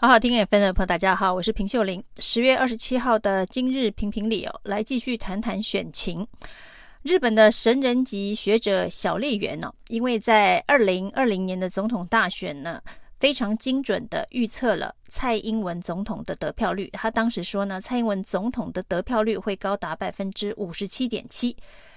好好听 FM 的朋友，大家好，我是平秀玲。十月二十七号的今日评评理哦，来继续谈谈选情。日本的神人级学者小笠原哦，因为在二零二零年的总统大选呢，非常精准的预测了蔡英文总统的得票率。他当时说呢，蔡英文总统的得票率会高达百分之五十七点七。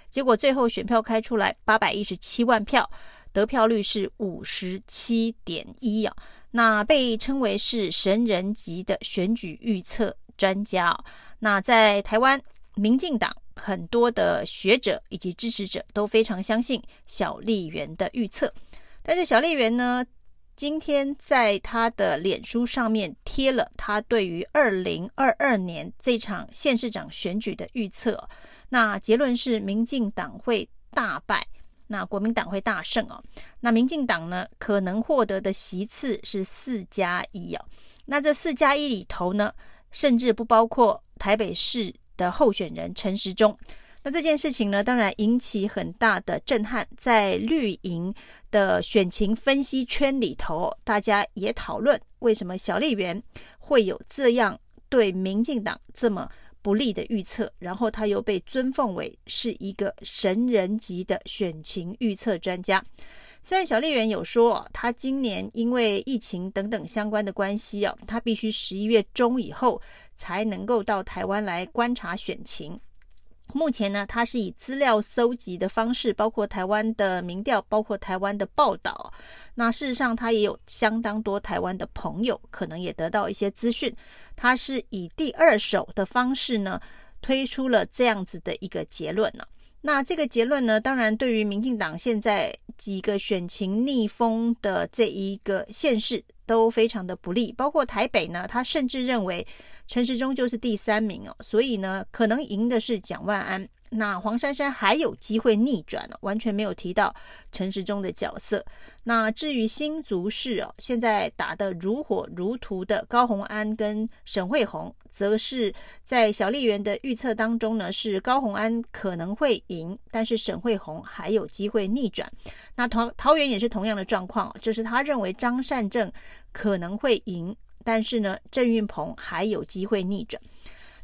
结果最后选票开出来，八百一十七万票，得票率是五十七点一啊。那被称为是神人级的选举预测专家啊，那在台湾民进党很多的学者以及支持者都非常相信小笠原的预测，但是小笠原呢，今天在他的脸书上面贴了他对于二零二二年这场县市长选举的预测，那结论是民进党会大败。那国民党会大胜哦，那民进党呢，可能获得的席次是四加一哦。那这四加一里头呢，甚至不包括台北市的候选人陈时中。那这件事情呢，当然引起很大的震撼，在绿营的选情分析圈里头，大家也讨论为什么小笠原会有这样对民进党这么。不利的预测，然后他又被尊奉为是一个神人级的选情预测专家。虽然小笠原有说，他今年因为疫情等等相关的关系哦，他必须十一月中以后才能够到台湾来观察选情。目前呢，他是以资料搜集的方式，包括台湾的民调，包括台湾的报道。那事实上，他也有相当多台湾的朋友，可能也得到一些资讯。他是以第二手的方式呢，推出了这样子的一个结论呢。那这个结论呢，当然对于民进党现在几个选情逆风的这一个县市都非常的不利，包括台北呢，他甚至认为陈时中就是第三名哦，所以呢，可能赢的是蒋万安。那黄珊珊还有机会逆转了，完全没有提到陈时中的角色。那至于新竹市哦，现在打得如火如荼的高虹安跟沈慧虹，则是在小笠原的预测当中呢，是高虹安可能会赢，但是沈慧虹还有机会逆转。那桃桃园也是同样的状况，就是他认为张善政可能会赢，但是呢，郑运鹏还有机会逆转。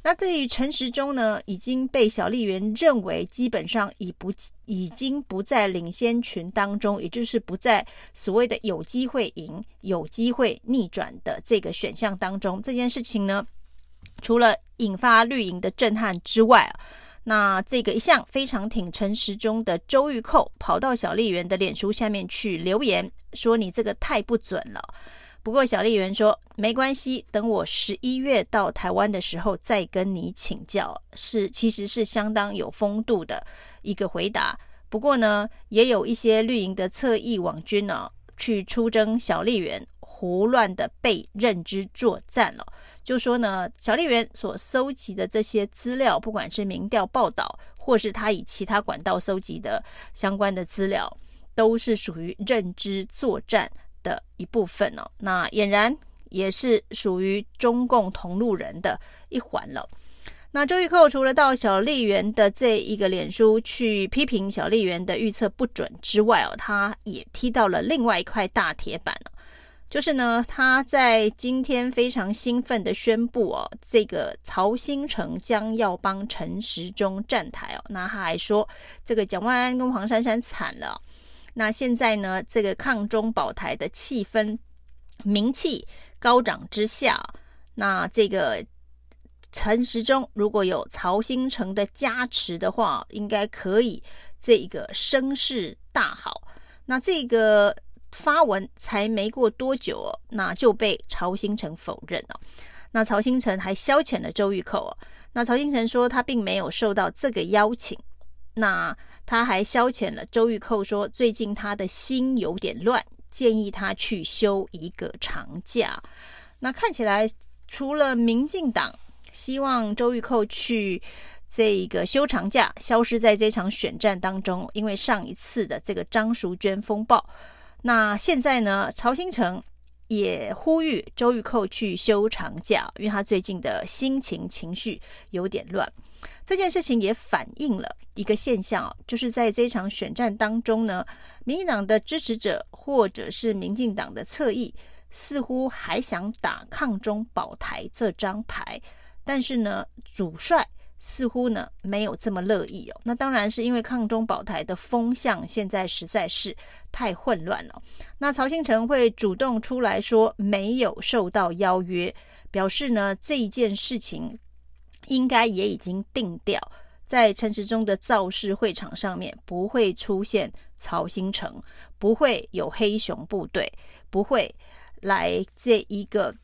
那对于陈时中呢，已经被小笠原认为基本上已不已经不在领先群当中，也就是不在所谓的有机会赢、有机会逆转的这个选项当中。这件事情呢，除了引发绿营的震撼之外，那这个一向非常挺陈时中的周玉蔻跑到小笠原的脸书下面去留言，说你这个太不准了。不过小笠原说没关系，等我十一月到台湾的时候再跟你请教，是其实是相当有风度的一个回答。不过呢，也有一些绿营的侧翼网军呢、哦，去出征小笠原，胡乱的被认知作战了。就说呢，小笠原所搜集的这些资料，不管是民调报道，或是他以其他管道搜集的相关的资料，都是属于认知作战。的一部分哦，那俨然也是属于中共同路人的一环了。那周玉蔻除了到小丽媛的这一个脸书去批评小丽媛的预测不准之外哦，他也踢到了另外一块大铁板，就是呢，他在今天非常兴奋的宣布哦，这个曹兴诚将要帮陈时中站台哦，那他还说这个蒋万安跟黄珊珊惨了。那现在呢，这个抗中保台的气氛、名气高涨之下，那这个陈时中如果有曹兴诚的加持的话，应该可以这个声势大好。那这个发文才没过多久哦，那就被曹兴诚否认了。那曹兴诚还消遣了周玉蔻哦。那曹兴诚说他并没有受到这个邀请。那他还消遣了周玉蔻，说最近他的心有点乱，建议他去休一个长假。那看起来，除了民进党希望周玉蔻去这个休长假，消失在这场选战当中，因为上一次的这个张淑娟风暴，那现在呢，曹兴诚也呼吁周玉蔻去休长假，因为他最近的心情情绪有点乱。这件事情也反映了一个现象啊，就是在这场选战当中呢，民进党的支持者或者是民进党的侧翼，似乎还想打抗中保台这张牌，但是呢，主帅似乎呢没有这么乐意哦。那当然是因为抗中保台的风向现在实在是太混乱了。那曹兴诚会主动出来说没有受到邀约，表示呢这一件事情应该也已经定调。在陈时中的造势会场上面，不会出现曹新成，不会有黑熊部队，不会来这一个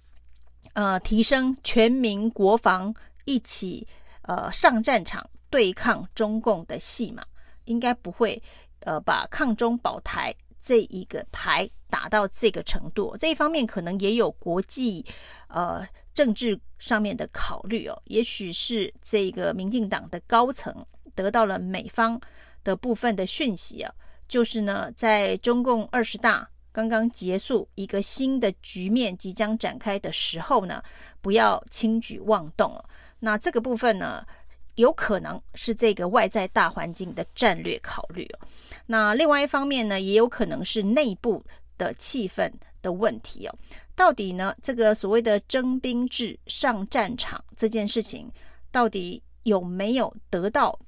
呃提升全民国防，一起呃上战场对抗中共的戏码，应该不会呃把抗中保台这一个牌打到这个程度。这一方面可能也有国际呃。政治上面的考虑哦，也许是这个民进党的高层得到了美方的部分的讯息啊，就是呢，在中共二十大刚刚结束，一个新的局面即将展开的时候呢，不要轻举妄动。那这个部分呢，有可能是这个外在大环境的战略考虑哦。那另外一方面呢，也有可能是内部的气氛的问题哦。到底呢？这个所谓的征兵制上战场这件事情，到底有没有得到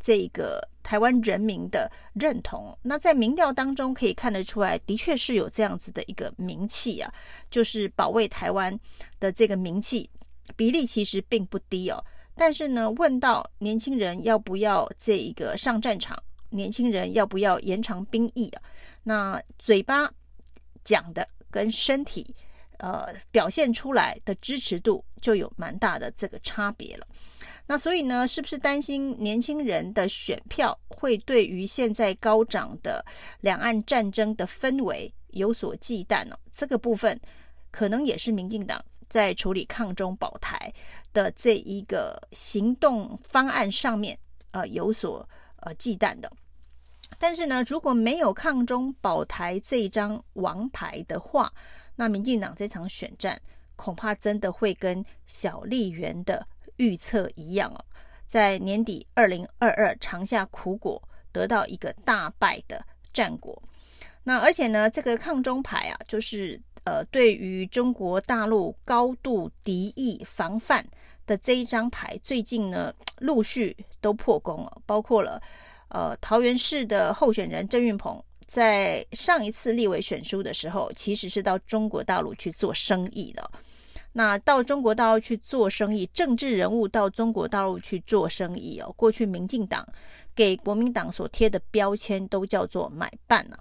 这个台湾人民的认同？那在民调当中可以看得出来，的确是有这样子的一个名气啊，就是保卫台湾的这个名气比例其实并不低哦。但是呢，问到年轻人要不要这一个上战场，年轻人要不要延长兵役啊？那嘴巴讲的跟身体。呃，表现出来的支持度就有蛮大的这个差别了。那所以呢，是不是担心年轻人的选票会对于现在高涨的两岸战争的氛围有所忌惮呢？这个部分可能也是民进党在处理抗中保台的这一个行动方案上面呃有所呃忌惮的。但是呢，如果没有抗中保台这一张王牌的话，那民进党这场选战恐怕真的会跟小笠原的预测一样哦，在年底二零二二尝下苦果，得到一个大败的战果。那而且呢，这个抗中牌啊，就是呃，对于中国大陆高度敌意防范的这一张牌，最近呢陆续都破功了，包括了呃桃园市的候选人郑运鹏。在上一次立委选书的时候，其实是到中国大陆去做生意的。那到中国大陆去做生意，政治人物到中国大陆去做生意哦。过去民进党给国民党所贴的标签都叫做买办了。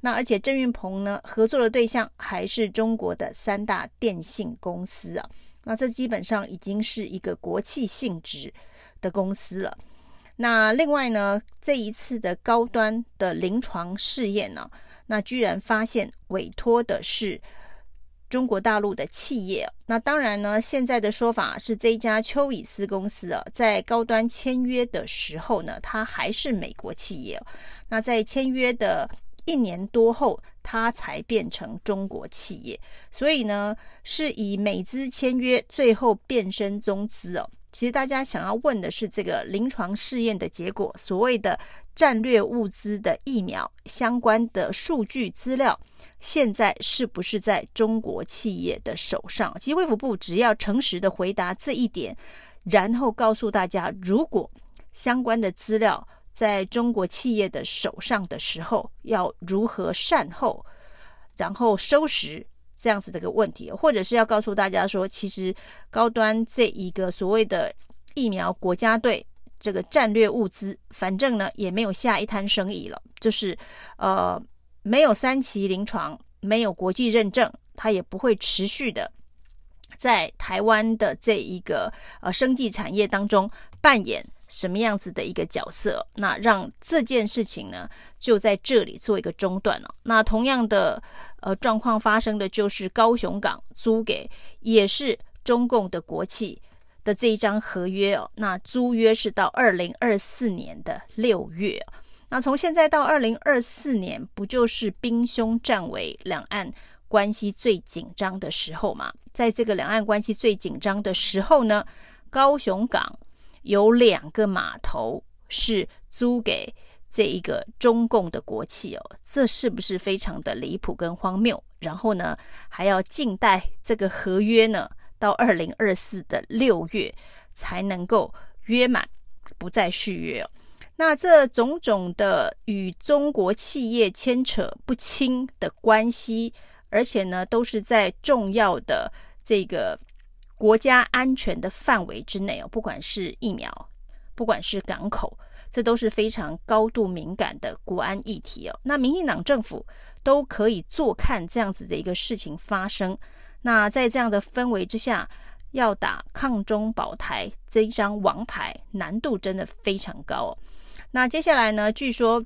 那而且郑运鹏呢，合作的对象还是中国的三大电信公司啊。那这基本上已经是一个国企性质的公司了。那另外呢，这一次的高端的临床试验呢，那居然发现委托的是中国大陆的企业。那当然呢，现在的说法是这一家丘尔斯公司啊，在高端签约的时候呢，它还是美国企业。那在签约的一年多后，它才变成中国企业。所以呢，是以美资签约，最后变身中资哦。其实大家想要问的是，这个临床试验的结果，所谓的战略物资的疫苗相关的数据资料，现在是不是在中国企业的手上？其实卫福部只要诚实的回答这一点，然后告诉大家，如果相关的资料在中国企业的手上的时候，要如何善后，然后收拾。这样子的一个问题，或者是要告诉大家说，其实高端这一个所谓的疫苗国家队这个战略物资，反正呢也没有下一摊生意了，就是呃没有三期临床，没有国际认证，它也不会持续的在台湾的这一个呃生技产业当中扮演什么样子的一个角色。那让这件事情呢就在这里做一个中断了。那同样的。呃，状况发生的就是高雄港租给也是中共的国企的这一张合约哦。那租约是到二零二四年的六月。那从现在到二零二四年，不就是兵凶战危、两岸关系最紧张的时候吗？在这个两岸关系最紧张的时候呢，高雄港有两个码头是租给这一个中共的国企哦，这是不是非常的离谱跟荒谬？然后呢，还要静待这个合约呢，到二零二四的六月才能够约满，不再续约哦。那这种种的与中国企业牵扯不清的关系，而且呢，都是在重要的这个国家安全的范围之内哦，不管是疫苗，不管是港口。这都是非常高度敏感的国安议题哦。那民进党政府都可以坐看这样子的一个事情发生。那在这样的氛围之下，要打抗中保台这一张王牌，难度真的非常高哦。那接下来呢，据说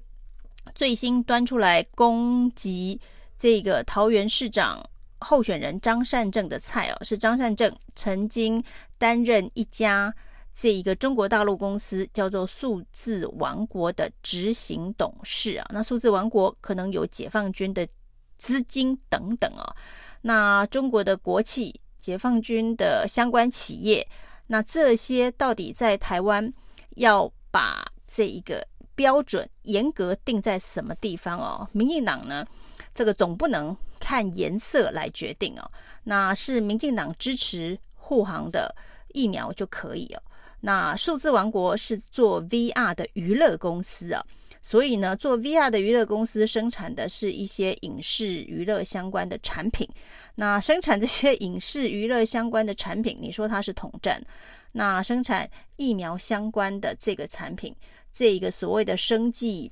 最新端出来攻击这个桃园市长候选人张善政的菜哦，是张善政曾经担任一家。这一个中国大陆公司叫做数字王国的执行董事啊，那数字王国可能有解放军的资金等等啊，那中国的国企、解放军的相关企业，那这些到底在台湾要把这一个标准严格定在什么地方哦？民进党呢，这个总不能看颜色来决定哦，那是民进党支持护航的疫苗就可以哦。那数字王国是做 VR 的娱乐公司啊，所以呢，做 VR 的娱乐公司生产的是一些影视娱乐相关的产品。那生产这些影视娱乐相关的产品，你说它是统战？那生产疫苗相关的这个产品，这一个所谓的生计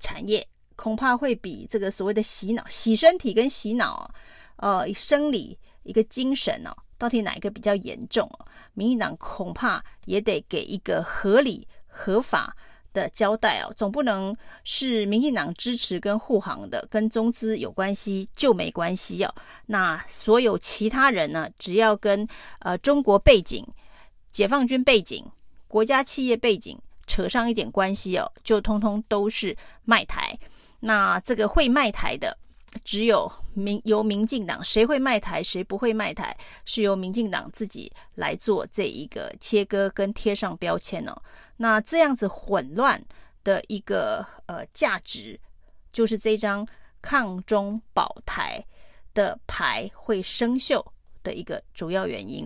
产业，恐怕会比这个所谓的洗脑、洗身体跟洗脑，呃，生理一个精神哦。到底哪一个比较严重哦？民进党恐怕也得给一个合理合法的交代哦，总不能是民进党支持跟护航的，跟中资有关系就没关系哦。那所有其他人呢，只要跟呃中国背景、解放军背景、国家企业背景扯上一点关系哦，就通通都是卖台。那这个会卖台的。只有民由民进党，谁会卖台，谁不会卖台，是由民进党自己来做这一个切割跟贴上标签哦。那这样子混乱的一个呃价值，就是这张抗中保台的牌会生锈的一个主要原因。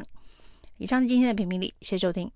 以上是今天的评评理，谢谢收听。